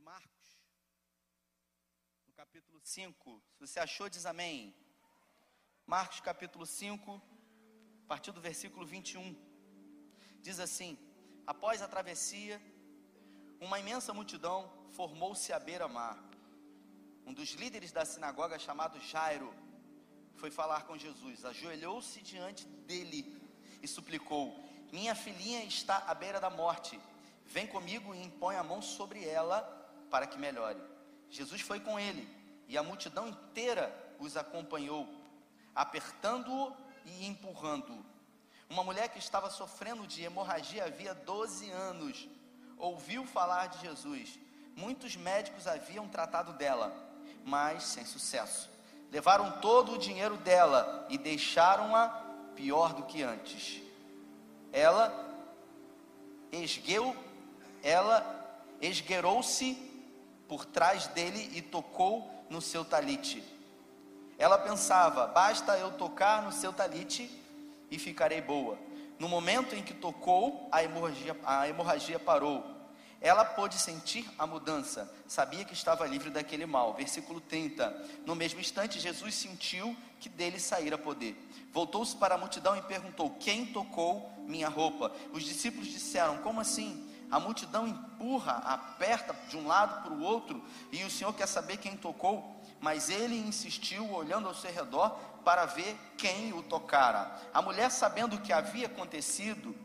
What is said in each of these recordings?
de Marcos, no capítulo 5. Se você achou, diz amém. Marcos, capítulo 5, a partir do versículo 21. Diz assim: Após a travessia, uma imensa multidão formou-se à beira-mar. Um dos líderes da sinagoga, chamado Jairo, foi falar com Jesus, ajoelhou-se diante dele e suplicou: Minha filhinha está à beira da morte. Vem comigo e impõe a mão sobre ela para que melhore. Jesus foi com ele e a multidão inteira os acompanhou, apertando-o e empurrando-o. Uma mulher que estava sofrendo de hemorragia havia 12 anos ouviu falar de Jesus. Muitos médicos haviam tratado dela, mas sem sucesso. Levaram todo o dinheiro dela e deixaram-a pior do que antes. Ela esgueu, ela esgueirou-se por trás dele e tocou no seu talite. Ela pensava: basta eu tocar no seu talite e ficarei boa. No momento em que tocou, a hemorragia, a hemorragia parou. Ela pôde sentir a mudança, sabia que estava livre daquele mal. Versículo 30. No mesmo instante, Jesus sentiu que dele saíra poder. Voltou-se para a multidão e perguntou: Quem tocou minha roupa? Os discípulos disseram: Como assim? A multidão empurra, aperta de um lado para o outro, e o Senhor quer saber quem tocou. Mas ele insistiu, olhando ao seu redor, para ver quem o tocara. A mulher, sabendo o que havia acontecido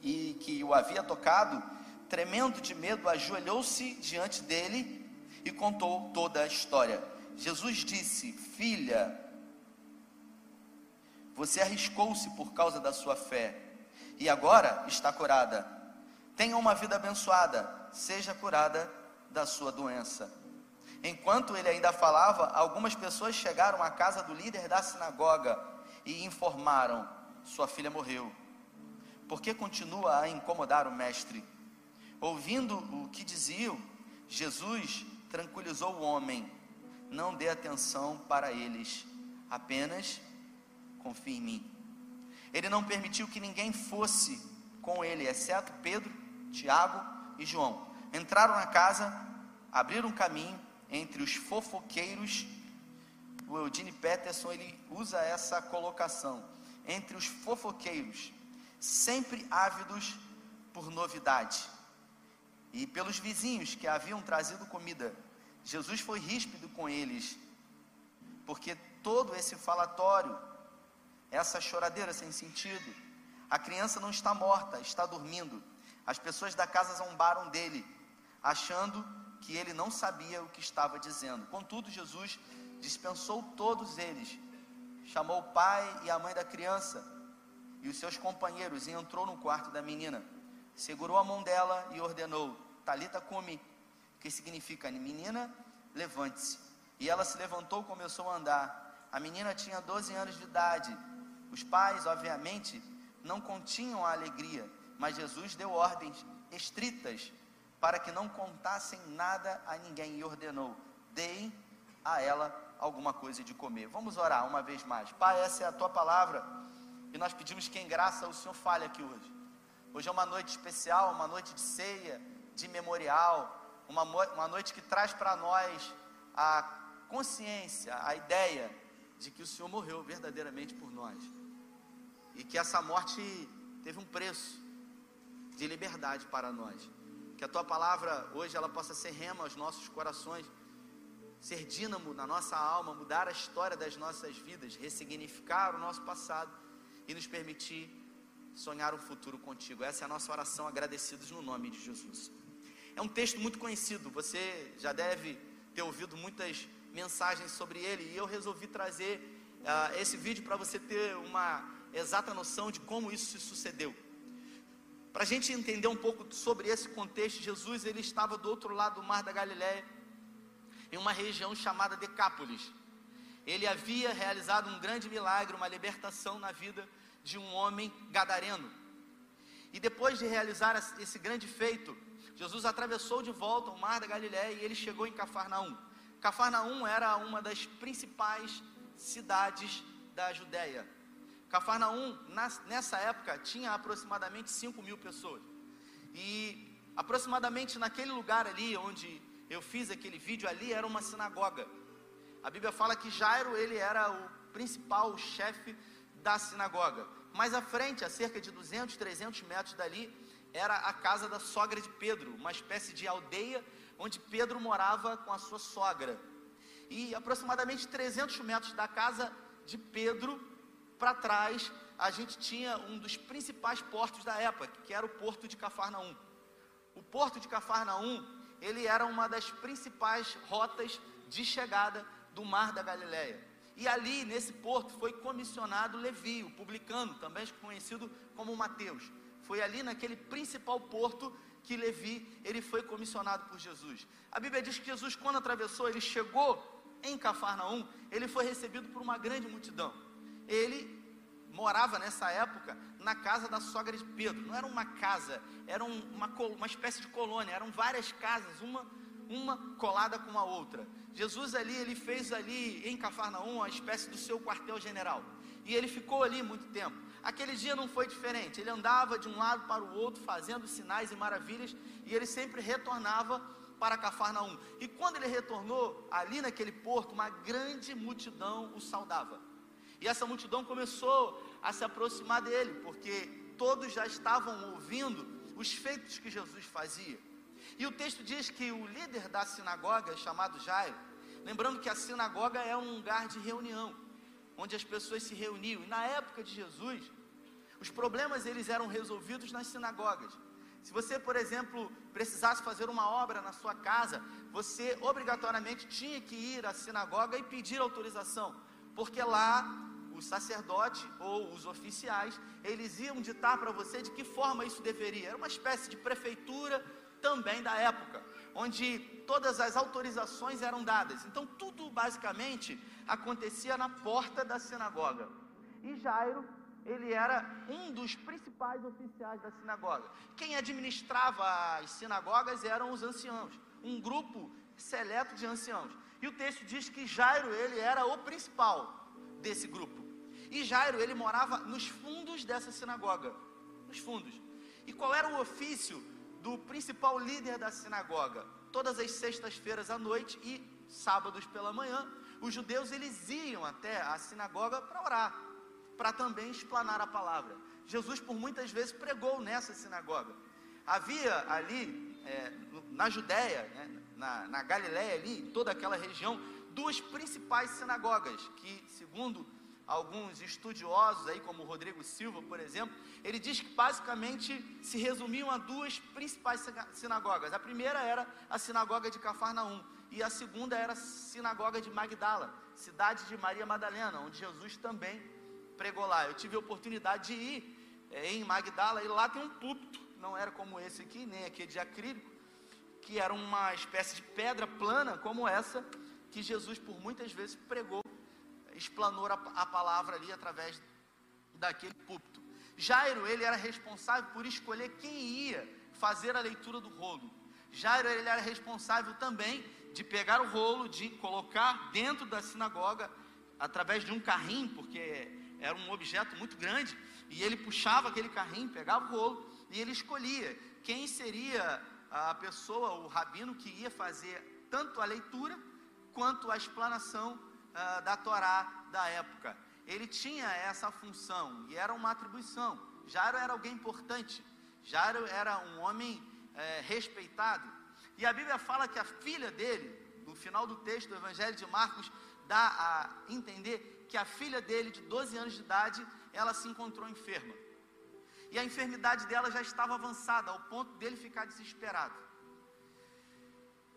e que o havia tocado, tremendo de medo, ajoelhou-se diante dele e contou toda a história. Jesus disse: Filha, você arriscou-se por causa da sua fé e agora está curada. Tenha uma vida abençoada, seja curada da sua doença. Enquanto ele ainda falava, algumas pessoas chegaram à casa do líder da sinagoga e informaram: Sua filha morreu. Por que continua a incomodar o mestre? Ouvindo o que diziam, Jesus tranquilizou o homem: Não dê atenção para eles, apenas confie em mim. Ele não permitiu que ninguém fosse com ele, exceto Pedro, Tiago e João. Entraram na casa, abriram um caminho entre os fofoqueiros. O Eugene Peterson ele usa essa colocação entre os fofoqueiros, sempre ávidos por novidade, e pelos vizinhos que haviam trazido comida. Jesus foi ríspido com eles, porque todo esse falatório, essa choradeira sem sentido, a criança não está morta, está dormindo. As pessoas da casa zombaram dele, achando que ele não sabia o que estava dizendo. Contudo, Jesus dispensou todos eles, chamou o pai e a mãe da criança e os seus companheiros e entrou no quarto da menina. Segurou a mão dela e ordenou: Talita come, que significa menina, levante-se. E ela se levantou e começou a andar. A menina tinha 12 anos de idade. Os pais, obviamente, não continham a alegria, mas Jesus deu ordens estritas para que não contassem nada a ninguém e ordenou: deem a ela alguma coisa de comer. Vamos orar uma vez mais. Pai, essa é a tua palavra e nós pedimos que em graça o Senhor fale aqui hoje. Hoje é uma noite especial, uma noite de ceia, de memorial, uma, uma noite que traz para nós a consciência, a ideia de que o Senhor morreu verdadeiramente por nós e que essa morte teve um preço de liberdade para nós. Que a tua palavra hoje ela possa ser rema aos nossos corações, ser dínamo na nossa alma, mudar a história das nossas vidas, ressignificar o nosso passado e nos permitir sonhar um futuro contigo. Essa é a nossa oração, agradecidos no nome de Jesus. É um texto muito conhecido, você já deve ter ouvido muitas mensagens sobre ele e eu resolvi trazer uh, esse vídeo para você ter uma exata noção de como isso se sucedeu. Para a gente entender um pouco sobre esse contexto, Jesus ele estava do outro lado do mar da Galiléia, em uma região chamada Decápolis. Ele havia realizado um grande milagre, uma libertação na vida de um homem gadareno. E depois de realizar esse grande feito, Jesus atravessou de volta o mar da Galiléia e ele chegou em Cafarnaum. Cafarnaum era uma das principais cidades da Judéia. Cafarnaum, nessa época, tinha aproximadamente 5 mil pessoas. E Aproximadamente naquele lugar ali onde eu fiz aquele vídeo ali era uma sinagoga. A Bíblia fala que Jairo ele era o principal chefe da sinagoga. Mais à frente, a cerca de 200, 300 metros dali, era a casa da sogra de Pedro, uma espécie de aldeia onde Pedro morava com a sua sogra. E aproximadamente 300 metros da casa de Pedro para trás, a gente tinha um dos principais portos da época, que era o porto de Cafarnaum. O porto de Cafarnaum, ele era uma das principais rotas de chegada do mar da Galileia. E ali, nesse porto, foi comissionado Levi, o publicano, também conhecido como Mateus. Foi ali naquele principal porto que Levi, ele foi comissionado por Jesus. A Bíblia diz que Jesus, quando atravessou, ele chegou em Cafarnaum, ele foi recebido por uma grande multidão. Ele morava nessa época na casa da sogra de Pedro. Não era uma casa, era uma, uma espécie de colônia, eram várias casas, uma, uma colada com a outra. Jesus ali, ele fez ali em Cafarnaum uma espécie do seu quartel-general. E ele ficou ali muito tempo. Aquele dia não foi diferente. Ele andava de um lado para o outro, fazendo sinais e maravilhas, e ele sempre retornava para Cafarnaum. E quando ele retornou, ali naquele porto, uma grande multidão o saudava. E essa multidão começou a se aproximar dele, porque todos já estavam ouvindo os feitos que Jesus fazia. E o texto diz que o líder da sinagoga, chamado Jairo, lembrando que a sinagoga é um lugar de reunião, onde as pessoas se reuniam. E na época de Jesus, os problemas eles eram resolvidos nas sinagogas. Se você, por exemplo, precisasse fazer uma obra na sua casa, você obrigatoriamente tinha que ir à sinagoga e pedir autorização, porque lá o sacerdote ou os oficiais, eles iam ditar para você de que forma isso deveria. Era uma espécie de prefeitura também da época, onde todas as autorizações eram dadas. Então tudo basicamente acontecia na porta da sinagoga. E Jairo, ele era um dos principais oficiais da sinagoga. Quem administrava as sinagogas eram os anciãos, um grupo seleto de anciãos. E o texto diz que Jairo, ele era o principal desse grupo. E Jairo, ele morava nos fundos dessa sinagoga, nos fundos. E qual era o ofício do principal líder da sinagoga? Todas as sextas-feiras à noite e sábados pela manhã, os judeus eles iam até a sinagoga para orar, para também explanar a palavra. Jesus por muitas vezes pregou nessa sinagoga. Havia ali é, na Judéia, né, na, na Galiléia ali, em toda aquela região, duas principais sinagogas que, segundo alguns estudiosos aí, como Rodrigo Silva, por exemplo, ele diz que basicamente se resumiam a duas principais sinagogas. A primeira era a sinagoga de Cafarnaum e a segunda era a sinagoga de Magdala, cidade de Maria Madalena, onde Jesus também pregou lá. Eu tive a oportunidade de ir é, em Magdala e lá tem um púlpito, não era como esse aqui, nem aqui de acrílico, que era uma espécie de pedra plana como essa que Jesus por muitas vezes pregou explanou a, a palavra ali através daquele púlpito. Jairo, ele era responsável por escolher quem ia fazer a leitura do rolo. Jairo, ele era responsável também de pegar o rolo, de colocar dentro da sinagoga, através de um carrinho, porque era um objeto muito grande, e ele puxava aquele carrinho, pegava o rolo, e ele escolhia quem seria a pessoa, o rabino, que ia fazer tanto a leitura quanto a explanação uh, da Torá da época. Ele tinha essa função e era uma atribuição. Jairo era alguém importante, Jairo era um homem é, respeitado. E a Bíblia fala que a filha dele, no final do texto do Evangelho de Marcos, dá a entender que a filha dele, de 12 anos de idade, ela se encontrou enferma. E a enfermidade dela já estava avançada, ao ponto dele ficar desesperado.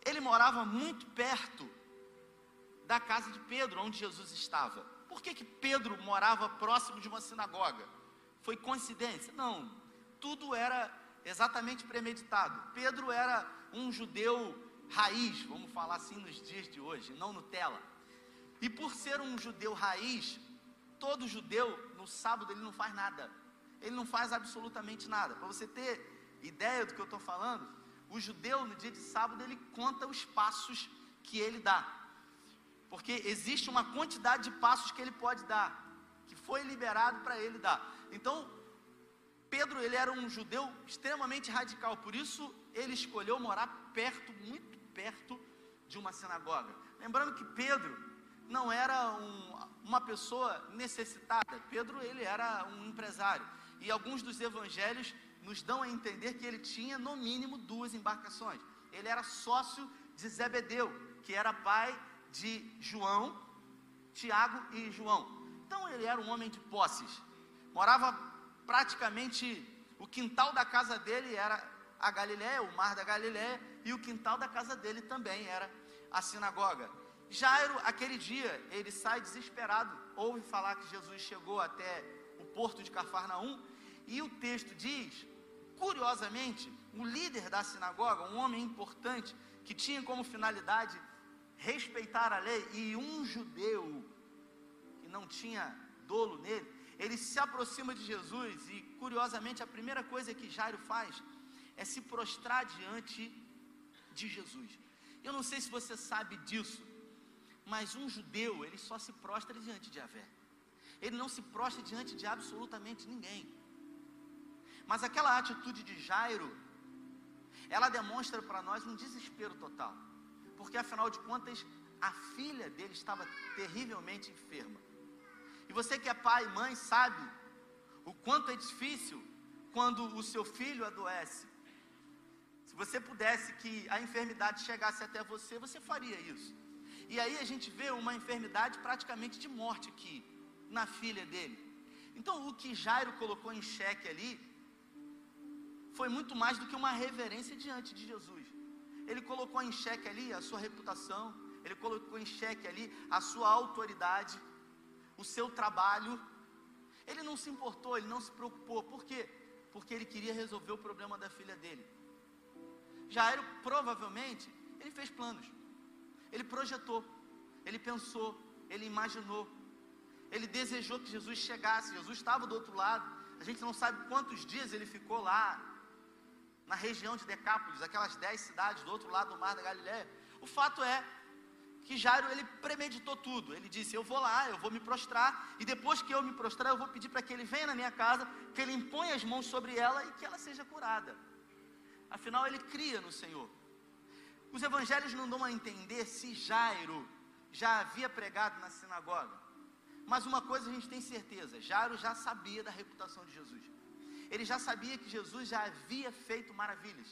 Ele morava muito perto da casa de Pedro, onde Jesus estava. Por que, que Pedro morava próximo de uma sinagoga? Foi coincidência? Não, tudo era exatamente premeditado. Pedro era um judeu raiz, vamos falar assim nos dias de hoje, não Nutella. E por ser um judeu raiz, todo judeu no sábado ele não faz nada. Ele não faz absolutamente nada. Para você ter ideia do que eu estou falando, o judeu no dia de sábado ele conta os passos que ele dá porque existe uma quantidade de passos que ele pode dar, que foi liberado para ele dar. Então, Pedro, ele era um judeu extremamente radical, por isso ele escolheu morar perto, muito perto de uma sinagoga. Lembrando que Pedro não era um, uma pessoa necessitada. Pedro ele era um empresário. E alguns dos evangelhos nos dão a entender que ele tinha no mínimo duas embarcações. Ele era sócio de Zebedeu, que era pai de João, Tiago e João. Então ele era um homem de posses. Morava praticamente o quintal da casa dele era a Galiléia, o mar da Galiléia, e o quintal da casa dele também era a sinagoga. Jairo, aquele dia, ele sai desesperado, ouve falar que Jesus chegou até o porto de Cafarnaum, e o texto diz, curiosamente, o líder da sinagoga, um homem importante, que tinha como finalidade respeitar a lei, e um judeu que não tinha dolo nele, ele se aproxima de Jesus e, curiosamente, a primeira coisa que Jairo faz é se prostrar diante de Jesus. Eu não sei se você sabe disso, mas um judeu, ele só se prostra diante de Javé. Ele não se prostra diante de absolutamente ninguém. Mas aquela atitude de Jairo, ela demonstra para nós um desespero total. Porque afinal de contas, a filha dele estava terrivelmente enferma. E você que é pai e mãe sabe o quanto é difícil quando o seu filho adoece. Se você pudesse que a enfermidade chegasse até você, você faria isso. E aí a gente vê uma enfermidade praticamente de morte aqui, na filha dele. Então o que Jairo colocou em xeque ali, foi muito mais do que uma reverência diante de Jesus. Ele colocou em xeque ali a sua reputação, ele colocou em xeque ali a sua autoridade, o seu trabalho. Ele não se importou, ele não se preocupou. Por quê? Porque ele queria resolver o problema da filha dele. Jairo provavelmente ele fez planos. Ele projetou, ele pensou, ele imaginou. Ele desejou que Jesus chegasse. Jesus estava do outro lado. A gente não sabe quantos dias ele ficou lá na região de Decápolis, aquelas dez cidades do outro lado do mar da Galiléia. O fato é que Jairo ele premeditou tudo. Ele disse: Eu vou lá, eu vou me prostrar, e depois que eu me prostrar, eu vou pedir para que ele venha na minha casa, que ele imponha as mãos sobre ela e que ela seja curada. Afinal, ele cria no Senhor. Os evangelhos não dão a entender se Jairo já havia pregado na sinagoga. Mas uma coisa a gente tem certeza: Jairo já sabia da reputação de Jesus. Ele já sabia que Jesus já havia feito maravilhas.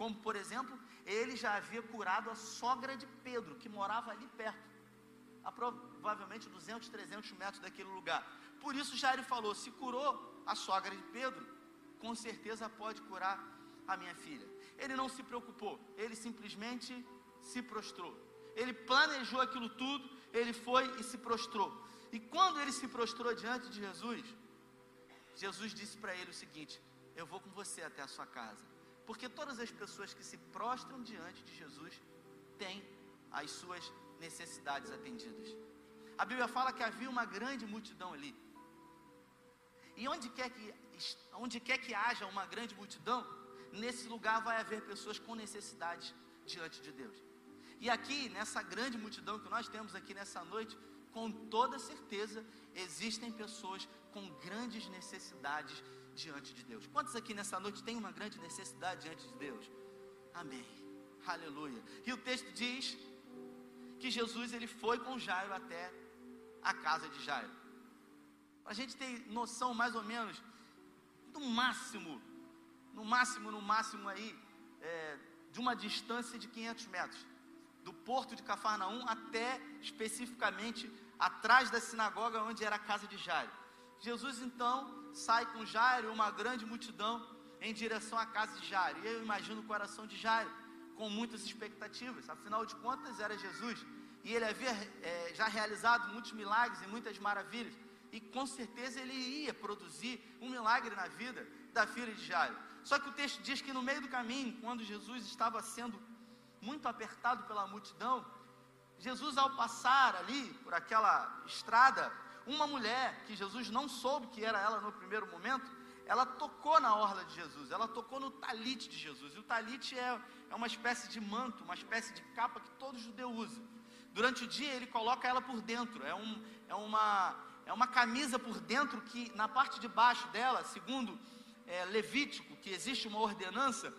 Como, por exemplo, ele já havia curado a sogra de Pedro, que morava ali perto, a provavelmente 200, 300 metros daquele lugar. Por isso, Jairo falou: se curou a sogra de Pedro, com certeza pode curar a minha filha. Ele não se preocupou, ele simplesmente se prostrou. Ele planejou aquilo tudo, ele foi e se prostrou. E quando ele se prostrou diante de Jesus, Jesus disse para ele o seguinte: Eu vou com você até a sua casa. Porque todas as pessoas que se prostram diante de Jesus têm as suas necessidades atendidas. A Bíblia fala que havia uma grande multidão ali. E onde quer que, onde quer que haja uma grande multidão, nesse lugar vai haver pessoas com necessidades diante de Deus. E aqui, nessa grande multidão que nós temos aqui nessa noite, com toda certeza, existem pessoas com grandes necessidades diante de Deus. Quantos aqui nessa noite têm uma grande necessidade diante de Deus? Amém. Aleluia. E o texto diz que Jesus ele foi com Jairo até a casa de Jairo. Para a gente ter noção mais ou menos do máximo, no máximo, no máximo aí, é, de uma distância de 500 metros, do porto de Cafarnaum até especificamente atrás da sinagoga onde era a casa de Jairo. Jesus então sai com Jairo e uma grande multidão em direção à casa de Jairo. E eu imagino o coração de Jairo com muitas expectativas. Afinal de contas, era Jesus. E ele havia é, já realizado muitos milagres e muitas maravilhas. E com certeza ele ia produzir um milagre na vida da filha de Jairo. Só que o texto diz que no meio do caminho, quando Jesus estava sendo muito apertado pela multidão, Jesus, ao passar ali por aquela estrada, uma mulher que Jesus não soube que era ela no primeiro momento, ela tocou na orla de Jesus, ela tocou no talite de Jesus. E o talite é, é uma espécie de manto, uma espécie de capa que todo judeu usa. Durante o dia ele coloca ela por dentro, é, um, é, uma, é uma camisa por dentro que na parte de baixo dela, segundo é, Levítico, que existe uma ordenança,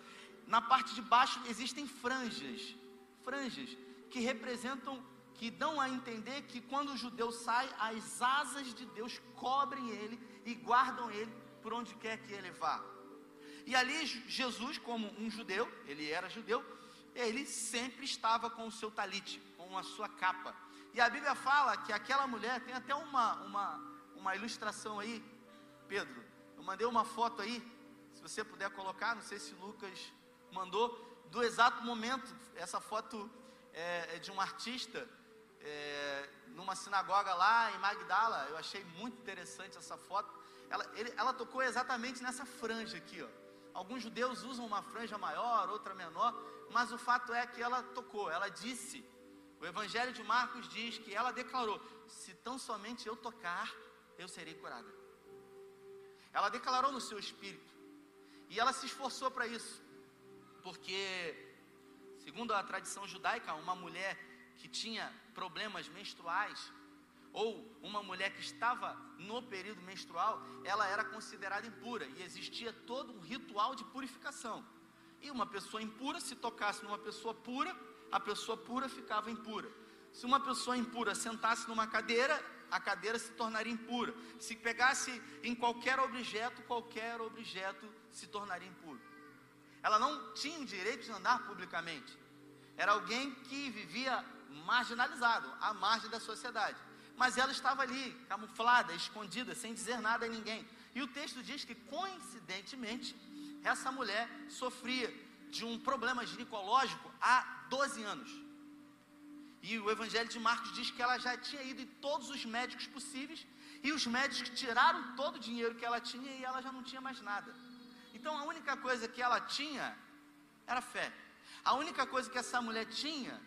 na parte de baixo existem franjas, franjas que representam, que dão a entender que quando o judeu sai, as asas de Deus cobrem ele e guardam ele por onde quer que ele vá. E ali Jesus, como um judeu, ele era judeu, ele sempre estava com o seu talite, com a sua capa. E a Bíblia fala que aquela mulher, tem até uma, uma, uma ilustração aí, Pedro, eu mandei uma foto aí, se você puder colocar, não sei se Lucas mandou, do exato momento, essa foto é, é de um artista, é, numa sinagoga lá em Magdala, eu achei muito interessante essa foto, ela, ele, ela tocou exatamente nessa franja aqui, ó. Alguns judeus usam uma franja maior, outra menor, mas o fato é que ela tocou, ela disse, o Evangelho de Marcos diz que ela declarou: se tão somente eu tocar, eu serei curada. Ela declarou no seu espírito, e ela se esforçou para isso, porque, segundo a tradição judaica, uma mulher que tinha problemas menstruais, ou uma mulher que estava no período menstrual, ela era considerada impura e existia todo um ritual de purificação. E uma pessoa impura, se tocasse numa pessoa pura, a pessoa pura ficava impura. Se uma pessoa impura sentasse numa cadeira, a cadeira se tornaria impura. Se pegasse em qualquer objeto, qualquer objeto se tornaria impuro. Ela não tinha o direito de andar publicamente. Era alguém que vivia marginalizado, à margem da sociedade. Mas ela estava ali, camuflada, escondida, sem dizer nada a ninguém. E o texto diz que, coincidentemente, essa mulher sofria de um problema ginecológico há 12 anos. E o Evangelho de Marcos diz que ela já tinha ido em todos os médicos possíveis, e os médicos tiraram todo o dinheiro que ela tinha e ela já não tinha mais nada. Então a única coisa que ela tinha era fé. A única coisa que essa mulher tinha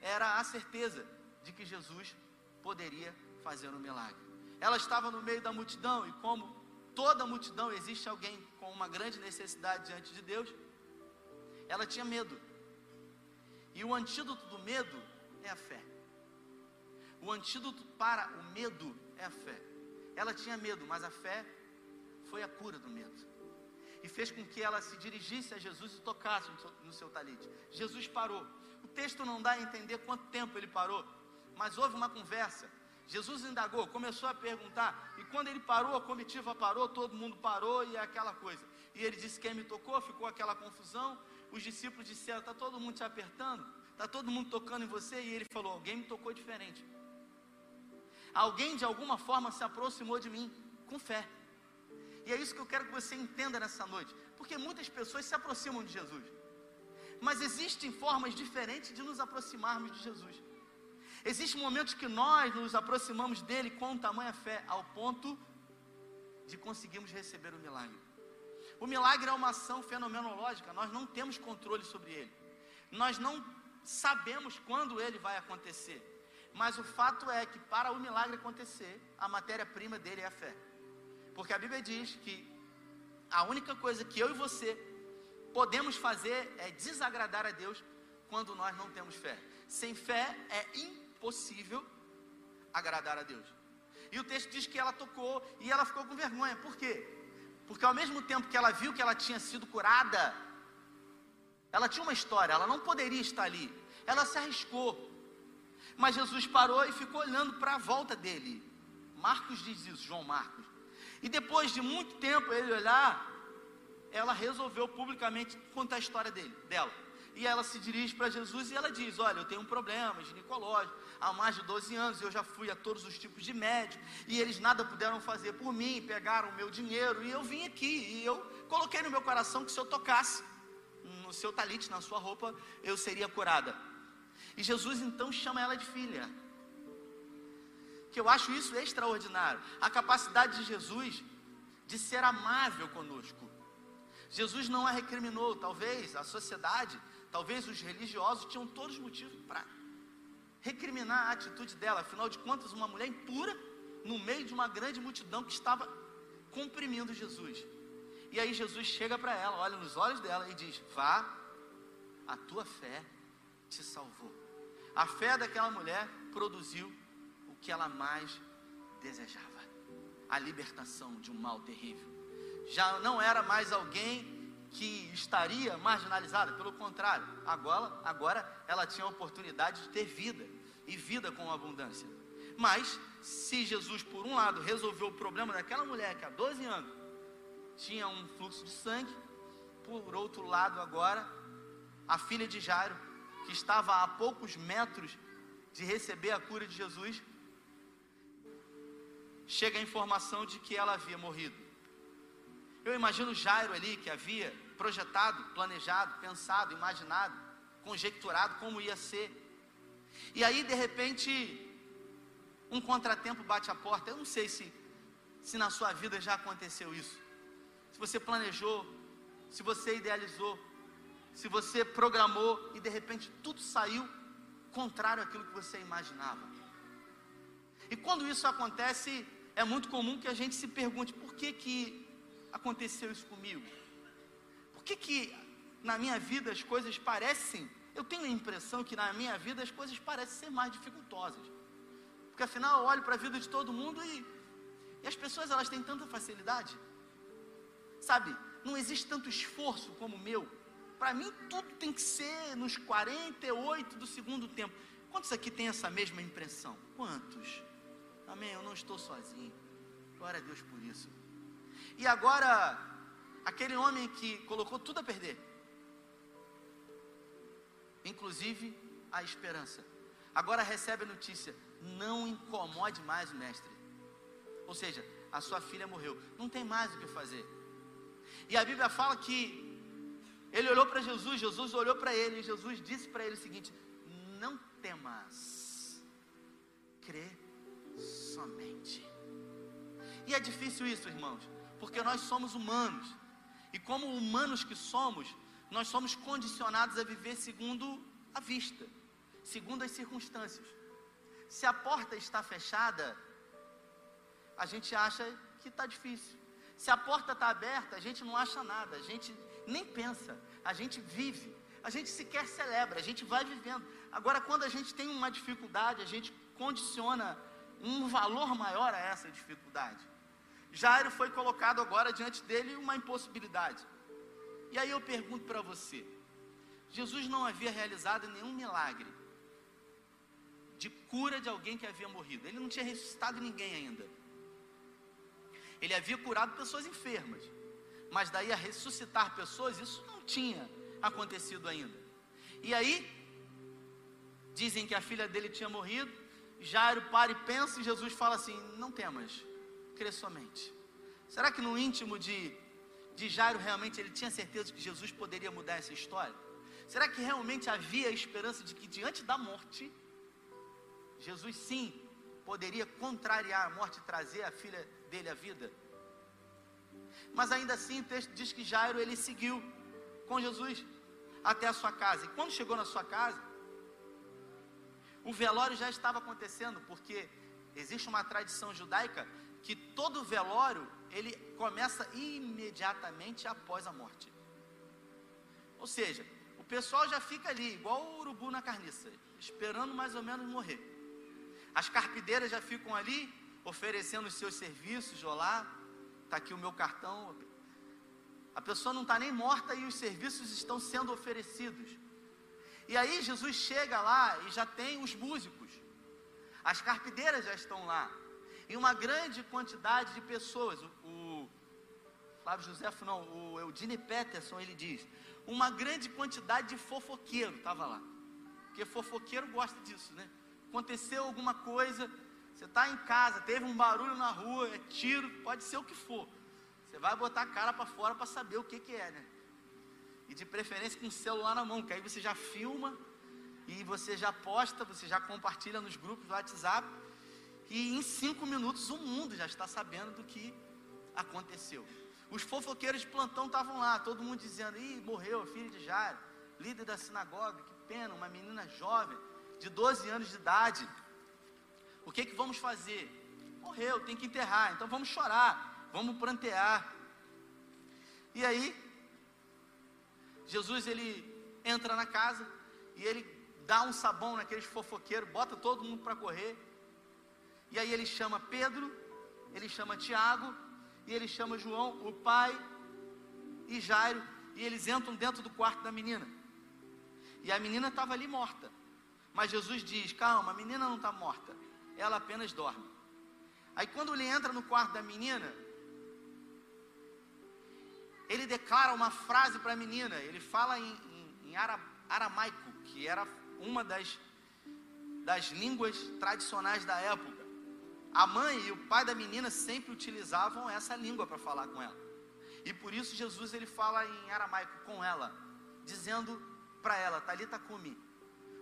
era a certeza de que Jesus poderia fazer um milagre. Ela estava no meio da multidão e como toda multidão existe alguém com uma grande necessidade diante de Deus, ela tinha medo. E o antídoto do medo é a fé. O antídoto para o medo é a fé. Ela tinha medo, mas a fé foi a cura do medo. E fez com que ela se dirigisse a Jesus e tocasse no seu, no seu talite. Jesus parou. O texto não dá a entender quanto tempo ele parou, mas houve uma conversa. Jesus indagou, começou a perguntar, e quando ele parou, a comitiva parou, todo mundo parou e é aquela coisa. E ele disse: Quem me tocou? Ficou aquela confusão os discípulos disseram: Está todo mundo te apertando? Está todo mundo tocando em você? E ele falou: Alguém me tocou diferente. Alguém de alguma forma se aproximou de mim com fé. E é isso que eu quero que você entenda nessa noite. Porque muitas pessoas se aproximam de Jesus. Mas existem formas diferentes de nos aproximarmos de Jesus. Existem momentos que nós nos aproximamos dele com tamanha fé, ao ponto de conseguirmos receber o milagre. O milagre é uma ação fenomenológica, nós não temos controle sobre ele. Nós não sabemos quando ele vai acontecer. Mas o fato é que para o milagre acontecer, a matéria-prima dele é a fé. Porque a Bíblia diz que a única coisa que eu e você podemos fazer é desagradar a Deus quando nós não temos fé. Sem fé é impossível agradar a Deus. E o texto diz que ela tocou e ela ficou com vergonha. Por quê? Porque ao mesmo tempo que ela viu que ela tinha sido curada, ela tinha uma história, ela não poderia estar ali. Ela se arriscou. Mas Jesus parou e ficou olhando para a volta dele. Marcos diz isso, João Marcos. E depois de muito tempo ele olhar, ela resolveu publicamente contar a história dele, dela. E ela se dirige para Jesus e ela diz: Olha, eu tenho um problema ginecológico há mais de 12 anos, eu já fui a todos os tipos de médico, e eles nada puderam fazer por mim, pegaram o meu dinheiro, e eu vim aqui, e eu coloquei no meu coração que se eu tocasse no seu talite, na sua roupa, eu seria curada. E Jesus então chama ela de filha. Que eu acho isso extraordinário. A capacidade de Jesus de ser amável conosco. Jesus não a recriminou, talvez a sociedade, talvez os religiosos tinham todos os motivos para recriminar a atitude dela. Afinal de contas, uma mulher impura no meio de uma grande multidão que estava comprimindo Jesus. E aí Jesus chega para ela, olha nos olhos dela e diz: Vá, a tua fé te salvou. A fé daquela mulher produziu que ela mais desejava: a libertação de um mal terrível. Já não era mais alguém que estaria marginalizada, pelo contrário, agora, agora ela tinha a oportunidade de ter vida e vida com abundância. Mas, se Jesus, por um lado, resolveu o problema daquela mulher que há 12 anos tinha um fluxo de sangue, por outro lado, agora, a filha de Jairo, que estava a poucos metros de receber a cura de Jesus, chega a informação de que ela havia morrido. Eu imagino Jairo ali que havia projetado, planejado, pensado, imaginado, conjecturado como ia ser. E aí, de repente, um contratempo bate a porta. Eu não sei se, se na sua vida já aconteceu isso. Se você planejou, se você idealizou, se você programou e de repente tudo saiu contrário àquilo que você imaginava. E quando isso acontece, é muito comum que a gente se pergunte: por que, que aconteceu isso comigo? Por que, que na minha vida as coisas parecem, eu tenho a impressão que na minha vida as coisas parecem ser mais dificultosas. Porque afinal eu olho para a vida de todo mundo e, e as pessoas elas têm tanta facilidade. Sabe, não existe tanto esforço como o meu. Para mim tudo tem que ser nos 48 do segundo tempo. Quantos aqui tem essa mesma impressão? Quantos? Amém, eu não estou sozinho. Glória a Deus por isso. E agora, aquele homem que colocou tudo a perder, inclusive a esperança, agora recebe a notícia: não incomode mais o mestre. Ou seja, a sua filha morreu, não tem mais o que fazer. E a Bíblia fala que ele olhou para Jesus, Jesus olhou para ele, e Jesus disse para ele o seguinte: Não temas, crê somente. E é difícil isso, irmãos, porque nós somos humanos, e como humanos que somos, nós somos condicionados a viver segundo a vista, segundo as circunstâncias. Se a porta está fechada, a gente acha que está difícil. Se a porta está aberta, a gente não acha nada, a gente nem pensa, a gente vive, a gente sequer celebra, a gente vai vivendo. Agora, quando a gente tem uma dificuldade, a gente condiciona um valor maior a essa dificuldade. Jairo foi colocado agora diante dele uma impossibilidade. E aí eu pergunto para você: Jesus não havia realizado nenhum milagre de cura de alguém que havia morrido. Ele não tinha ressuscitado ninguém ainda. Ele havia curado pessoas enfermas. Mas daí a ressuscitar pessoas, isso não tinha acontecido ainda. E aí, dizem que a filha dele tinha morrido. Jairo para e pensa e Jesus fala assim: Não temas, crê somente. Será que no íntimo de, de Jairo realmente ele tinha certeza que Jesus poderia mudar essa história? Será que realmente havia a esperança de que diante da morte, Jesus sim poderia contrariar a morte e trazer a filha dele à vida. Mas ainda assim o texto diz que Jairo ele seguiu com Jesus até a sua casa. E quando chegou na sua casa, o velório já estava acontecendo, porque existe uma tradição judaica que todo velório ele começa imediatamente após a morte. Ou seja, o pessoal já fica ali, igual o urubu na carniça, esperando mais ou menos morrer. As carpideiras já ficam ali oferecendo os seus serviços, olá, está aqui o meu cartão. A pessoa não está nem morta e os serviços estão sendo oferecidos. E aí Jesus chega lá e já tem os músicos. As carpideiras já estão lá. E uma grande quantidade de pessoas. O, o Flávio José, não, o Eudine Peterson, ele diz. Uma grande quantidade de fofoqueiro estava lá. Porque fofoqueiro gosta disso, né? aconteceu alguma coisa, você está em casa, teve um barulho na rua, é tiro, pode ser o que for. Você vai botar a cara para fora para saber o que, que é, né? De preferência com o celular na mão, que aí você já filma e você já posta, você já compartilha nos grupos do WhatsApp. E em cinco minutos o mundo já está sabendo do que aconteceu. Os fofoqueiros de plantão estavam lá, todo mundo dizendo: Ih, morreu a filha de Jairo, líder da sinagoga, que pena, uma menina jovem de 12 anos de idade. O que que vamos fazer? Morreu, tem que enterrar. Então vamos chorar, vamos prantear. E aí, Jesus ele entra na casa e ele dá um sabão naqueles fofoqueiros, bota todo mundo para correr. E aí ele chama Pedro, ele chama Tiago e ele chama João, o pai e Jairo, e eles entram dentro do quarto da menina. E a menina estava ali morta. Mas Jesus diz: Calma, a menina não está morta, ela apenas dorme. Aí quando ele entra no quarto da menina, ele declara uma frase para a menina. Ele fala em, em, em aramaico, que era uma das, das línguas tradicionais da época. A mãe e o pai da menina sempre utilizavam essa língua para falar com ela. E por isso Jesus ele fala em aramaico com ela, dizendo para ela, Talita cumi,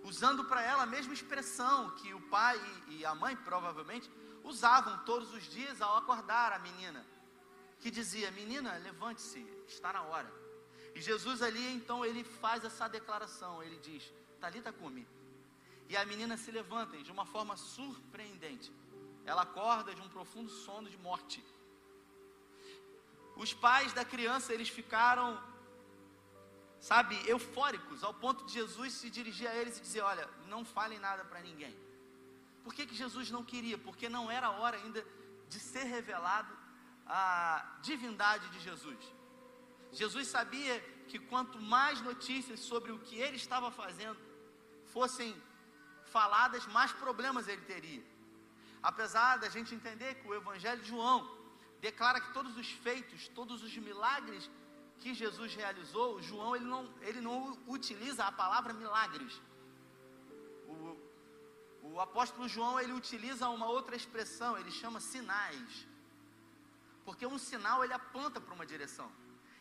usando para ela a mesma expressão que o pai e a mãe provavelmente usavam todos os dias ao acordar a menina, que dizia: "Menina, levante-se, está na hora". E Jesus ali então ele faz essa declaração, ele diz: "Talita cumi". E a menina se levanta de uma forma surpreendente. Ela acorda de um profundo sono de morte. Os pais da criança, eles ficaram, sabe, eufóricos, ao ponto de Jesus se dirigir a eles e dizer: Olha, não falem nada para ninguém. Por que, que Jesus não queria? Porque não era hora ainda de ser revelado a divindade de Jesus. Jesus sabia que quanto mais notícias sobre o que ele estava fazendo fossem faladas, mais problemas ele teria. Apesar da gente entender que o Evangelho de João declara que todos os feitos, todos os milagres que Jesus realizou, João ele não, ele não utiliza a palavra milagres. O, o apóstolo João ele utiliza uma outra expressão, ele chama sinais. Porque um sinal ele aponta para uma direção.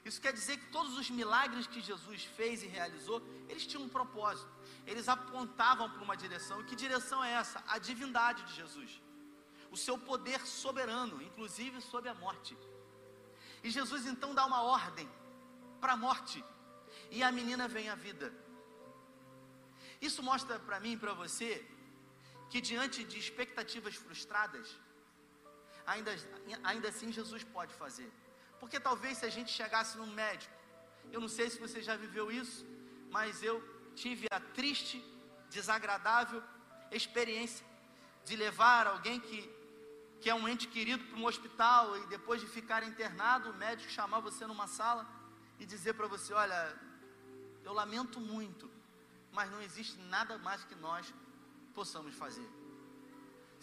Isso quer dizer que todos os milagres que Jesus fez e realizou, eles tinham um propósito. Eles apontavam para uma direção. E que direção é essa? A divindade de Jesus o seu poder soberano, inclusive sobre a morte. E Jesus então dá uma ordem para a morte, e a menina vem à vida. Isso mostra para mim e para você que diante de expectativas frustradas, ainda, ainda assim Jesus pode fazer. Porque talvez se a gente chegasse num médico, eu não sei se você já viveu isso, mas eu tive a triste, desagradável experiência de levar alguém que que é um ente querido para um hospital e depois de ficar internado, o médico chamar você numa sala e dizer para você: Olha, eu lamento muito, mas não existe nada mais que nós possamos fazer.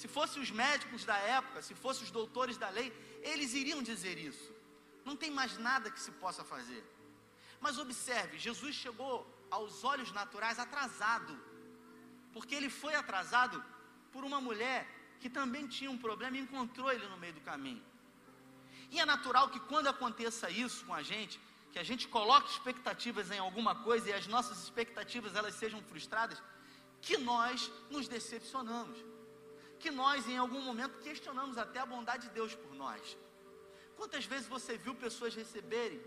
Se fossem os médicos da época, se fossem os doutores da lei, eles iriam dizer isso. Não tem mais nada que se possa fazer. Mas observe, Jesus chegou aos olhos naturais atrasado, porque ele foi atrasado por uma mulher que também tinha um problema e encontrou ele no meio do caminho. E é natural que quando aconteça isso com a gente, que a gente coloque expectativas em alguma coisa e as nossas expectativas elas sejam frustradas, que nós nos decepcionamos. Que nós em algum momento questionamos até a bondade de Deus por nós. Quantas vezes você viu pessoas receberem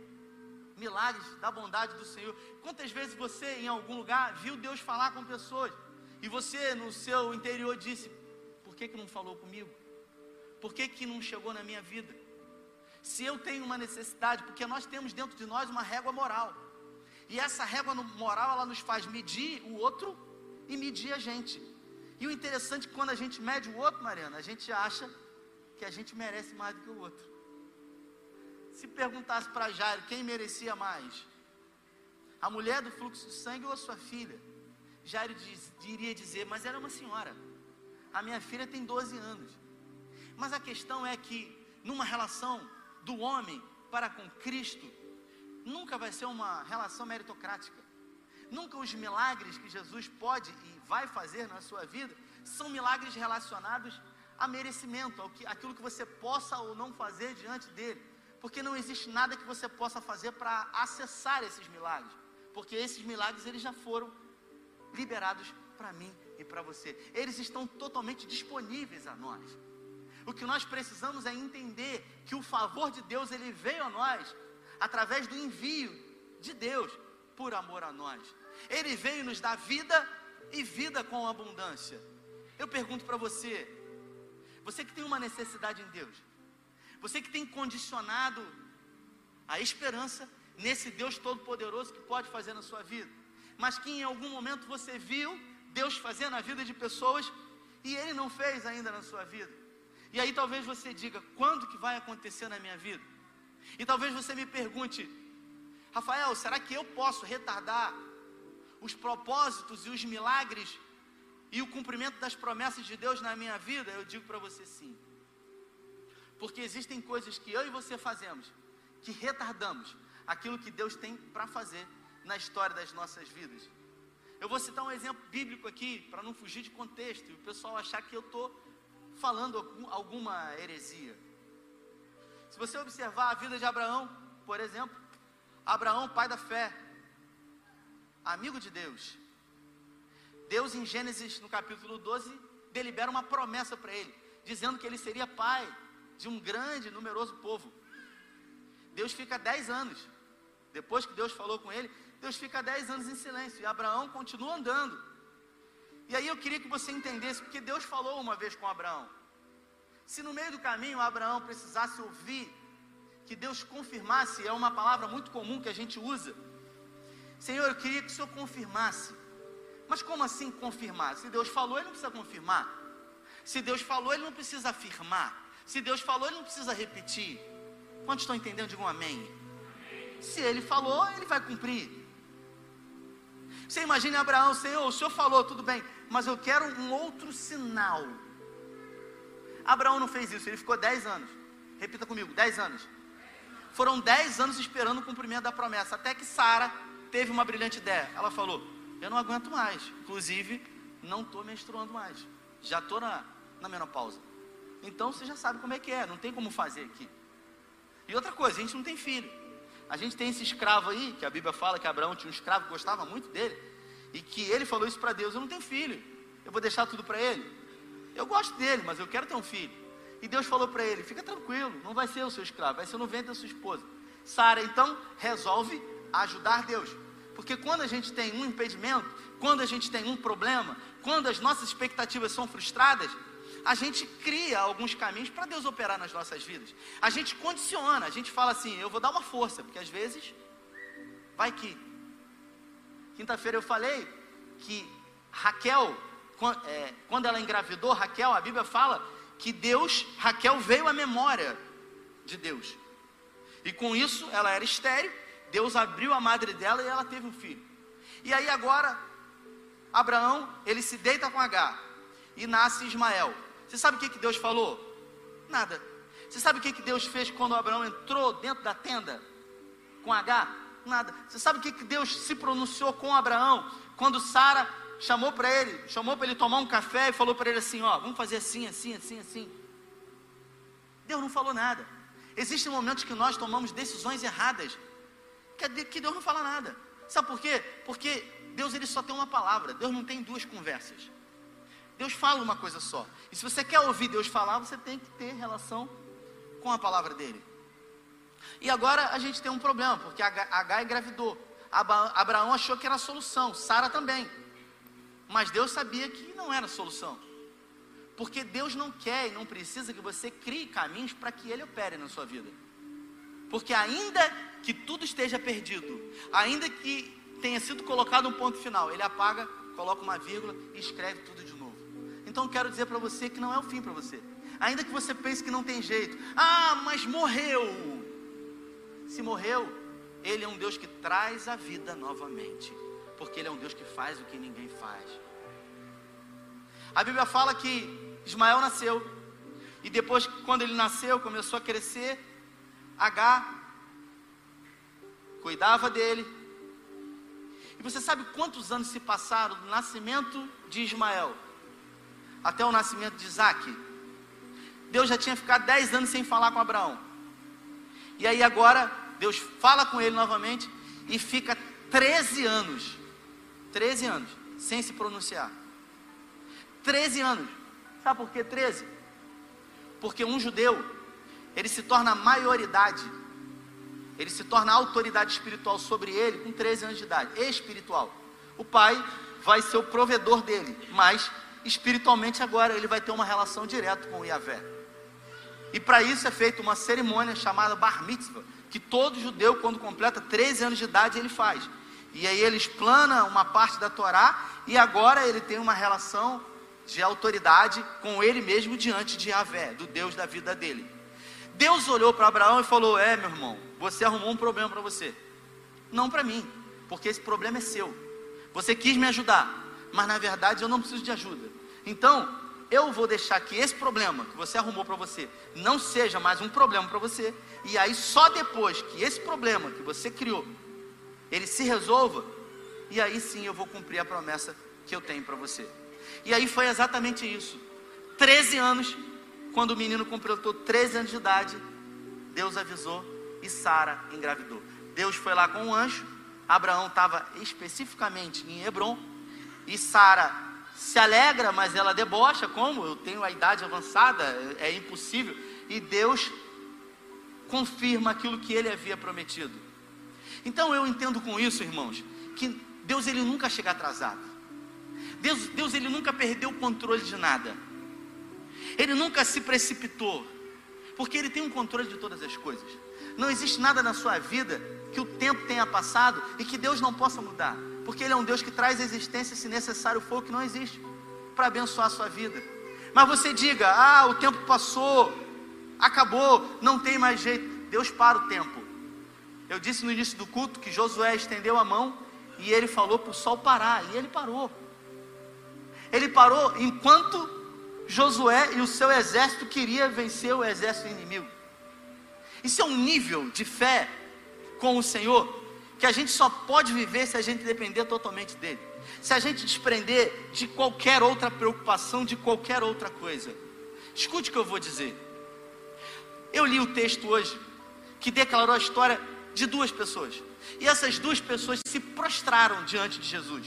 milagres da bondade do Senhor? Quantas vezes você em algum lugar viu Deus falar com pessoas e você no seu interior disse: que, que não falou comigo? Por que, que não chegou na minha vida? Se eu tenho uma necessidade, porque nós temos dentro de nós uma régua moral. E essa régua moral, ela nos faz medir o outro e medir a gente. E o interessante é que quando a gente mede o outro, Mariana, a gente acha que a gente merece mais do que o outro. Se perguntasse para Jairo quem merecia mais, a mulher do fluxo de sangue ou a sua filha, Jairo diz, iria dizer, mas era uma senhora. A minha filha tem 12 anos. Mas a questão é que, numa relação do homem para com Cristo, nunca vai ser uma relação meritocrática. Nunca os milagres que Jesus pode e vai fazer na sua vida são milagres relacionados a merecimento, ao que, aquilo que você possa ou não fazer diante dele. Porque não existe nada que você possa fazer para acessar esses milagres. Porque esses milagres eles já foram liberados para mim e para você. Eles estão totalmente disponíveis a nós. O que nós precisamos é entender que o favor de Deus ele veio a nós através do envio de Deus por amor a nós. Ele veio nos dar vida e vida com abundância. Eu pergunto para você, você que tem uma necessidade em Deus, você que tem condicionado a esperança nesse Deus todo-poderoso que pode fazer na sua vida, mas que em algum momento você viu Deus fazer na vida de pessoas e Ele não fez ainda na sua vida. E aí talvez você diga: quando que vai acontecer na minha vida? E talvez você me pergunte: Rafael, será que eu posso retardar os propósitos e os milagres e o cumprimento das promessas de Deus na minha vida? Eu digo para você sim. Porque existem coisas que eu e você fazemos que retardamos aquilo que Deus tem para fazer na história das nossas vidas. Eu vou citar um exemplo bíblico aqui, para não fugir de contexto e o pessoal achar que eu estou falando alguma heresia. Se você observar a vida de Abraão, por exemplo, Abraão, pai da fé, amigo de Deus. Deus, em Gênesis, no capítulo 12, delibera uma promessa para ele, dizendo que ele seria pai de um grande, numeroso povo. Deus fica dez anos, depois que Deus falou com ele, Deus fica dez anos em silêncio e Abraão continua andando. E aí eu queria que você entendesse, porque Deus falou uma vez com Abraão. Se no meio do caminho Abraão precisasse ouvir que Deus confirmasse, é uma palavra muito comum que a gente usa. Senhor, eu queria que o Senhor confirmasse. Mas como assim confirmar? Se Deus falou, ele não precisa confirmar. Se Deus falou, ele não precisa afirmar. Se Deus falou, ele não precisa repetir. Quantos estão entendendo? Digam amém. Se ele falou, ele vai cumprir. Você imagina Abraão, Senhor, o Senhor falou, tudo bem, mas eu quero um outro sinal. Abraão não fez isso, ele ficou 10 anos. Repita comigo, 10 anos. Foram 10 anos esperando o cumprimento da promessa, até que Sara teve uma brilhante ideia. Ela falou: Eu não aguento mais, inclusive, não estou menstruando mais, já estou na, na menopausa. Então você já sabe como é que é, não tem como fazer aqui. E outra coisa, a gente não tem filho. A gente tem esse escravo aí, que a Bíblia fala que Abraão tinha um escravo que gostava muito dele, e que ele falou isso para Deus: Eu não tenho filho, eu vou deixar tudo para ele. Eu gosto dele, mas eu quero ter um filho. E Deus falou para ele: fica tranquilo, não vai ser o seu escravo, vai ser no ventre da sua esposa. Sara então resolve ajudar Deus. Porque quando a gente tem um impedimento, quando a gente tem um problema, quando as nossas expectativas são frustradas, a gente cria alguns caminhos para Deus operar nas nossas vidas. A gente condiciona, a gente fala assim: eu vou dar uma força, porque às vezes vai que. Quinta-feira eu falei que Raquel é, quando ela engravidou Raquel, a Bíblia fala que Deus, Raquel veio à memória de Deus. E com isso ela era estéril, Deus abriu a madre dela e ela teve um filho. E aí agora, Abraão, ele se deita com H e nasce Ismael. Você sabe o que, que Deus falou? Nada. Você sabe o que, que Deus fez quando Abraão entrou dentro da tenda com H? Nada. Você sabe o que, que Deus se pronunciou com Abraão quando Sara chamou para ele, chamou para ele tomar um café e falou para ele assim: Ó, vamos fazer assim, assim, assim, assim. Deus não falou nada. Existem momentos que nós tomamos decisões erradas, que Deus não fala nada. Sabe por quê? Porque Deus ele só tem uma palavra, Deus não tem duas conversas. Deus fala uma coisa só. E se você quer ouvir Deus falar, você tem que ter relação com a palavra dele. E agora a gente tem um problema, porque H engravidou. Abraão achou que era a solução, Sara também. Mas Deus sabia que não era a solução. Porque Deus não quer e não precisa que você crie caminhos para que Ele opere na sua vida. Porque ainda que tudo esteja perdido, ainda que tenha sido colocado um ponto final, Ele apaga, coloca uma vírgula e escreve tudo de novo. Então quero dizer para você que não é o fim para você. Ainda que você pense que não tem jeito. Ah, mas morreu. Se morreu, Ele é um Deus que traz a vida novamente porque Ele é um Deus que faz o que ninguém faz. A Bíblia fala que Ismael nasceu, e depois, quando ele nasceu, começou a crescer, H cuidava dele. E você sabe quantos anos se passaram do nascimento de Ismael até o nascimento de Isaac? Deus já tinha ficado dez anos sem falar com Abraão. E aí agora Deus fala com ele novamente e fica 13 anos 13 anos, sem se pronunciar. 13 anos. Sabe por que 13? Porque um judeu, ele se torna maioridade, ele se torna autoridade espiritual sobre ele com 13 anos de idade, espiritual. O pai vai ser o provedor dele, mas espiritualmente agora ele vai ter uma relação direta com o Yahvé. E para isso é feita uma cerimônia chamada Bar Mitzvah, que todo judeu, quando completa 13 anos de idade, ele faz. E aí ele explana uma parte da Torá e agora ele tem uma relação de autoridade com ele mesmo diante de Yahvé, do Deus da vida dele. Deus olhou para Abraão e falou: É, meu irmão, você arrumou um problema para você. não para mim, porque esse problema é seu. Você quis me ajudar, mas na verdade eu não preciso de ajuda. Então, eu vou deixar que esse problema que você arrumou para você não seja mais um problema para você, e aí só depois que esse problema que você criou, ele se resolva, e aí sim eu vou cumprir a promessa que eu tenho para você. E aí foi exatamente isso. 13 anos, quando o menino completou 13 anos de idade, Deus avisou e Sara engravidou. Deus foi lá com o anjo, Abraão estava especificamente em Hebron, e Sara se alegra, mas ela debocha, como? Eu tenho a idade avançada, é impossível. E Deus confirma aquilo que ele havia prometido. Então eu entendo com isso, irmãos, que Deus ele nunca chega atrasado. Deus, Deus ele nunca perdeu o controle de nada. Ele nunca se precipitou, porque ele tem um controle de todas as coisas. Não existe nada na sua vida que o tempo tenha passado e que Deus não possa mudar, porque Ele é um Deus que traz existência, se necessário for, que não existe, para abençoar a sua vida. Mas você diga: ah, o tempo passou, acabou, não tem mais jeito. Deus para o tempo. Eu disse no início do culto que Josué estendeu a mão e ele falou para o sol parar, e ele parou. Ele parou enquanto Josué e o seu exército queria vencer o exército inimigo. Isso é um nível de fé com o Senhor que a gente só pode viver se a gente depender totalmente dele. Se a gente desprender de qualquer outra preocupação, de qualquer outra coisa. Escute o que eu vou dizer. Eu li o texto hoje que declarou a história de duas pessoas. E essas duas pessoas se prostraram diante de Jesus.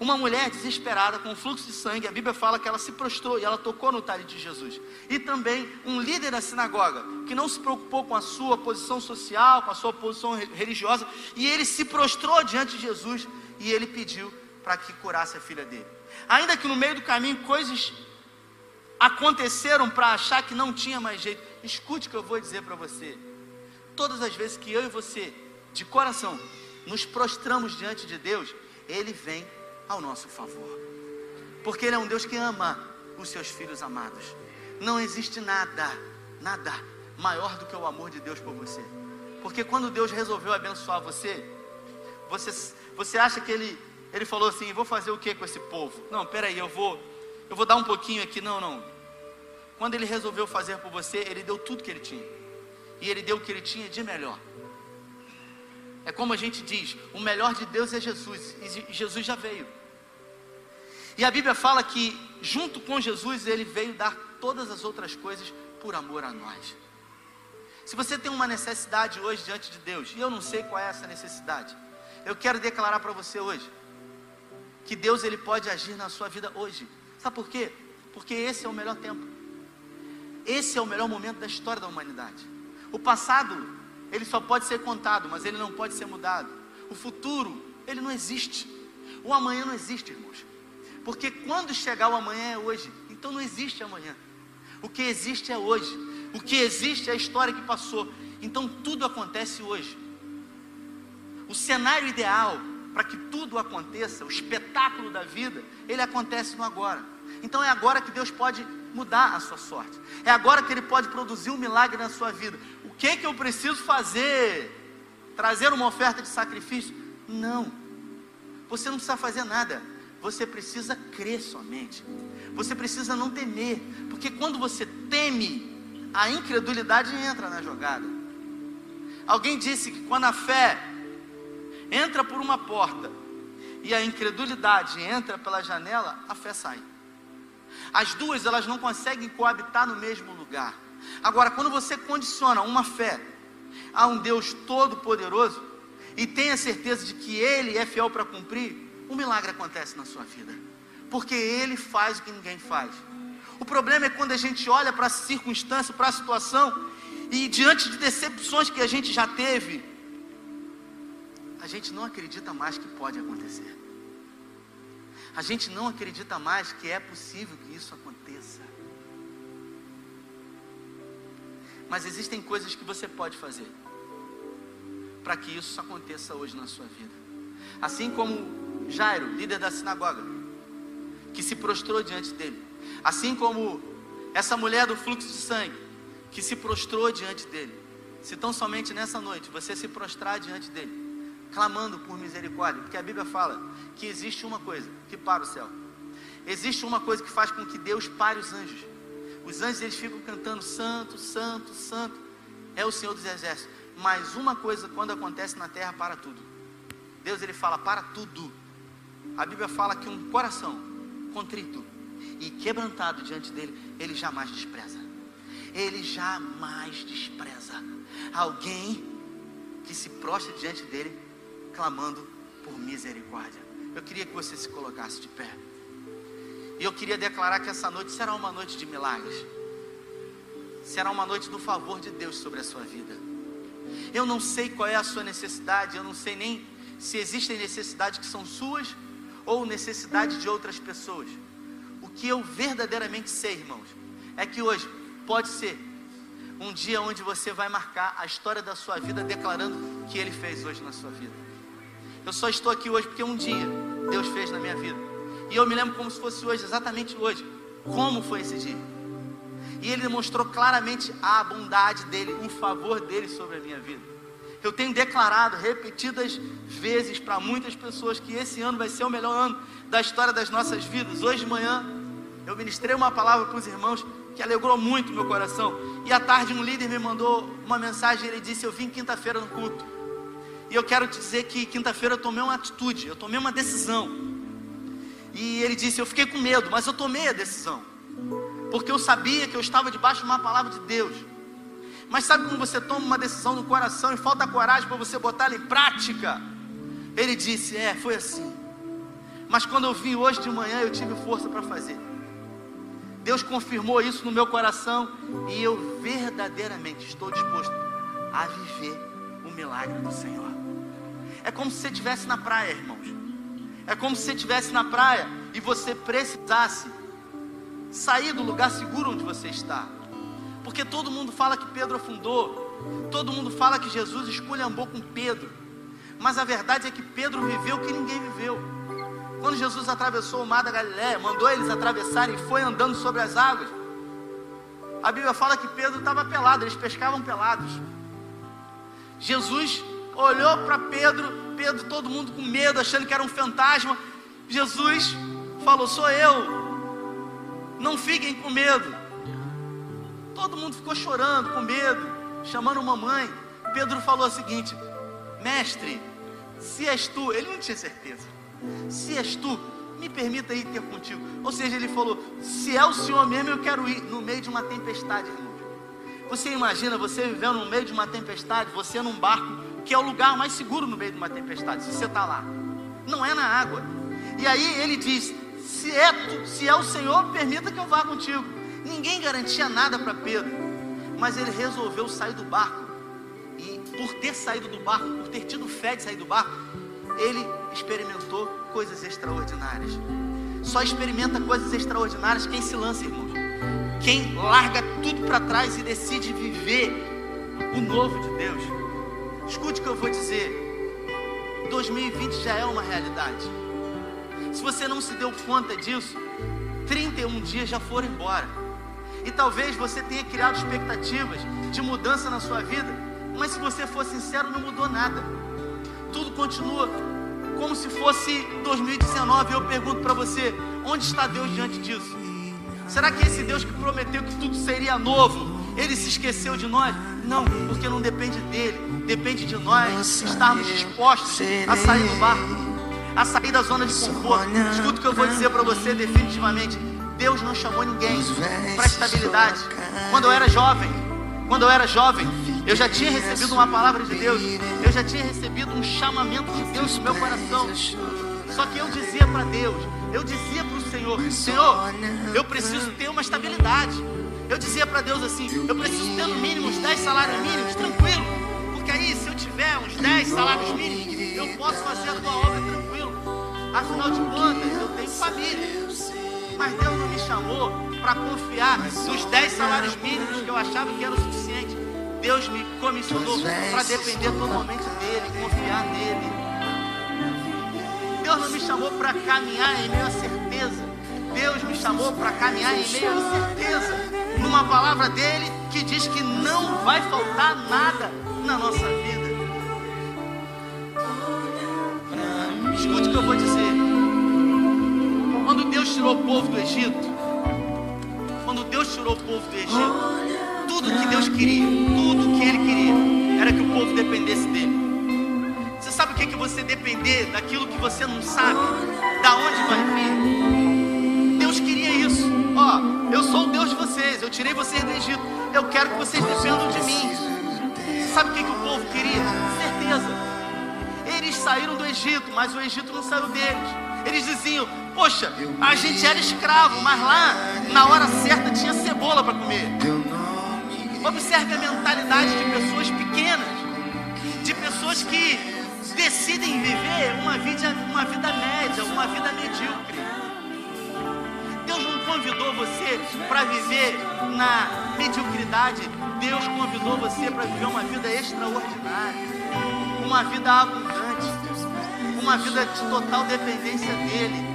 Uma mulher desesperada com fluxo de sangue, a Bíblia fala que ela se prostrou e ela tocou no talhe de Jesus. E também um líder da sinagoga, que não se preocupou com a sua posição social, com a sua posição religiosa, e ele se prostrou diante de Jesus e ele pediu para que curasse a filha dele. Ainda que no meio do caminho coisas aconteceram para achar que não tinha mais jeito, escute o que eu vou dizer para você. Todas as vezes que eu e você, de coração, nos prostramos diante de Deus, Ele vem ao nosso favor. Porque Ele é um Deus que ama os seus filhos amados. Não existe nada, nada maior do que o amor de Deus por você. Porque quando Deus resolveu abençoar você, você, você acha que Ele, Ele falou assim: vou fazer o que com esse povo? Não, peraí, eu vou, eu vou dar um pouquinho aqui. Não, não. Quando Ele resolveu fazer por você, Ele deu tudo que Ele tinha. E Ele deu o que Ele tinha de melhor. É como a gente diz: o melhor de Deus é Jesus. E Jesus já veio. E a Bíblia fala que, junto com Jesus, ele veio dar todas as outras coisas por amor a nós. Se você tem uma necessidade hoje diante de Deus, e eu não sei qual é essa necessidade, eu quero declarar para você hoje que Deus ele pode agir na sua vida hoje. Sabe por quê? Porque esse é o melhor tempo. Esse é o melhor momento da história da humanidade. O passado, ele só pode ser contado, mas ele não pode ser mudado. O futuro, ele não existe. O amanhã não existe, irmãos. Porque quando chegar o amanhã é hoje. Então não existe amanhã. O que existe é hoje. O que existe é a história que passou. Então tudo acontece hoje. O cenário ideal para que tudo aconteça, o espetáculo da vida, ele acontece no agora. Então é agora que Deus pode mudar a sua sorte. É agora que Ele pode produzir um milagre na sua vida. O que que eu preciso fazer? Trazer uma oferta de sacrifício? Não. Você não precisa fazer nada. Você precisa crer somente. Você precisa não temer, porque quando você teme, a incredulidade entra na jogada. Alguém disse que quando a fé entra por uma porta e a incredulidade entra pela janela, a fé sai. As duas elas não conseguem coabitar no mesmo lugar. Agora, quando você condiciona uma fé a um Deus todo poderoso e tem a certeza de que ele é fiel para cumprir, um milagre acontece na sua vida. Porque Ele faz o que ninguém faz. O problema é quando a gente olha para a circunstância, para a situação, e diante de decepções que a gente já teve, a gente não acredita mais que pode acontecer. A gente não acredita mais que é possível que isso aconteça. Mas existem coisas que você pode fazer para que isso aconteça hoje na sua vida. Assim como Jairo, líder da sinagoga, que se prostrou diante dele. Assim como essa mulher do fluxo de sangue, que se prostrou diante dele. Se tão somente nessa noite você se prostrar diante dele, clamando por misericórdia, porque a Bíblia fala que existe uma coisa que para o céu. Existe uma coisa que faz com que Deus pare os anjos. Os anjos eles ficam cantando santo, santo, santo. É o Senhor dos exércitos. Mas uma coisa quando acontece na terra para tudo. Deus ele fala para tudo. A Bíblia fala que um coração contrito e quebrantado diante dele, ele jamais despreza. Ele jamais despreza alguém que se prostra diante dele, clamando por misericórdia. Eu queria que você se colocasse de pé. E eu queria declarar que essa noite será uma noite de milagres. Será uma noite do favor de Deus sobre a sua vida. Eu não sei qual é a sua necessidade, eu não sei nem se existem necessidades que são suas ou necessidade de outras pessoas. O que eu verdadeiramente sei, irmãos, é que hoje pode ser um dia onde você vai marcar a história da sua vida declarando o que ele fez hoje na sua vida. Eu só estou aqui hoje porque um dia Deus fez na minha vida. E eu me lembro como se fosse hoje, exatamente hoje. Como foi esse dia? E ele demonstrou claramente a bondade dele, o favor dele sobre a minha vida. Eu tenho declarado repetidas vezes para muitas pessoas que esse ano vai ser o melhor ano da história das nossas vidas. Hoje de manhã eu ministrei uma palavra para os irmãos que alegrou muito meu coração. E à tarde um líder me mandou uma mensagem, ele disse: "Eu vim quinta-feira no culto". E eu quero te dizer que quinta-feira eu tomei uma atitude, eu tomei uma decisão. E ele disse: Eu fiquei com medo, mas eu tomei a decisão. Porque eu sabia que eu estava debaixo de uma palavra de Deus. Mas sabe como você toma uma decisão no coração e falta coragem para você botar ela em prática? Ele disse: É, foi assim. Mas quando eu vim hoje de manhã, eu tive força para fazer. Deus confirmou isso no meu coração e eu verdadeiramente estou disposto a viver o milagre do Senhor. É como se você estivesse na praia, irmãos. É como se você estivesse na praia e você precisasse sair do lugar seguro onde você está. Porque todo mundo fala que Pedro afundou, todo mundo fala que Jesus esculhambou com Pedro. Mas a verdade é que Pedro viveu o que ninguém viveu. Quando Jesus atravessou o mar da Galiléia, mandou eles atravessarem e foi andando sobre as águas. A Bíblia fala que Pedro estava pelado, eles pescavam pelados. Jesus olhou para Pedro Pedro, todo mundo com medo, achando que era um fantasma. Jesus falou: Sou eu. Não fiquem com medo. Todo mundo ficou chorando, com medo, chamando mamãe. Pedro falou o seguinte: Mestre, se és tu, ele não tinha certeza. Se és tu, me permita ir ter contigo. Ou seja, ele falou: Se é o Senhor mesmo, eu quero ir no meio de uma tempestade, irmão. Você imagina você vivendo no meio de uma tempestade, você num barco que é o lugar mais seguro no meio de uma tempestade, se você está lá. Não é na água. E aí ele diz: se é, tu, se é o Senhor, permita que eu vá contigo. Ninguém garantia nada para Pedro, mas ele resolveu sair do barco. E por ter saído do barco, por ter tido fé de sair do barco, ele experimentou coisas extraordinárias. Só experimenta coisas extraordinárias quem se lança, irmãos. Quem larga tudo para trás e decide viver o novo de Deus. Escute o que eu vou dizer. 2020 já é uma realidade. Se você não se deu conta disso, 31 dias já foram embora. E talvez você tenha criado expectativas de mudança na sua vida, mas se você for sincero, não mudou nada. Tudo continua como se fosse 2019. Eu pergunto para você: onde está Deus diante disso? Será que esse Deus que prometeu que tudo seria novo, ele se esqueceu de nós? Não, porque não depende dele, depende de nós estarmos dispostos a sair do barco, a sair da zona de conforto. Escuta o que eu vou dizer para você definitivamente. Deus não chamou ninguém para estabilidade. Quando eu era jovem, quando eu era jovem, eu já tinha recebido uma palavra de Deus, eu já tinha recebido um chamamento de Deus no meu coração. Só que eu dizia para Deus, eu dizia para o Senhor: Senhor, eu preciso ter uma estabilidade. Eu dizia para Deus assim: eu preciso ter no mínimo uns 10 salários mínimos, tranquilo. Porque aí, se eu tiver uns 10 salários mínimos, eu posso fazer a tua obra tranquilo. Afinal de contas, eu tenho família. Mas Deus não me chamou para confiar nos 10 salários mínimos que eu achava que era o suficiente. Deus me comissionou para depender totalmente dEle, confiar nele. Deus não me chamou para caminhar em meio à certeza. Deus me chamou para caminhar em meio à incerteza numa palavra dele que diz que não vai faltar nada na nossa vida. eu vou dizer. Deus tirou o povo do Egito, quando Deus tirou o povo do Egito, tudo que Deus queria, tudo que Ele queria, era que o povo dependesse dele. Você sabe o que é que você depender daquilo que você não sabe, da onde vai vir? Deus queria isso. Ó, eu sou o Deus de vocês, eu tirei vocês do Egito. Eu quero que vocês dependam de mim. Sabe o que, que o povo queria? Certeza. Eles saíram do Egito, mas o Egito não saiu deles. Eles diziam: Poxa, a gente era escravo, mas lá, na hora certa, tinha cebola para comer. Observe a mentalidade de pessoas pequenas, de pessoas que decidem viver uma vida, uma vida média, uma vida medíocre. Deus não convidou você para viver na mediocridade. Deus convidou você para viver uma vida extraordinária, uma vida abundante, uma vida de total dependência dEle.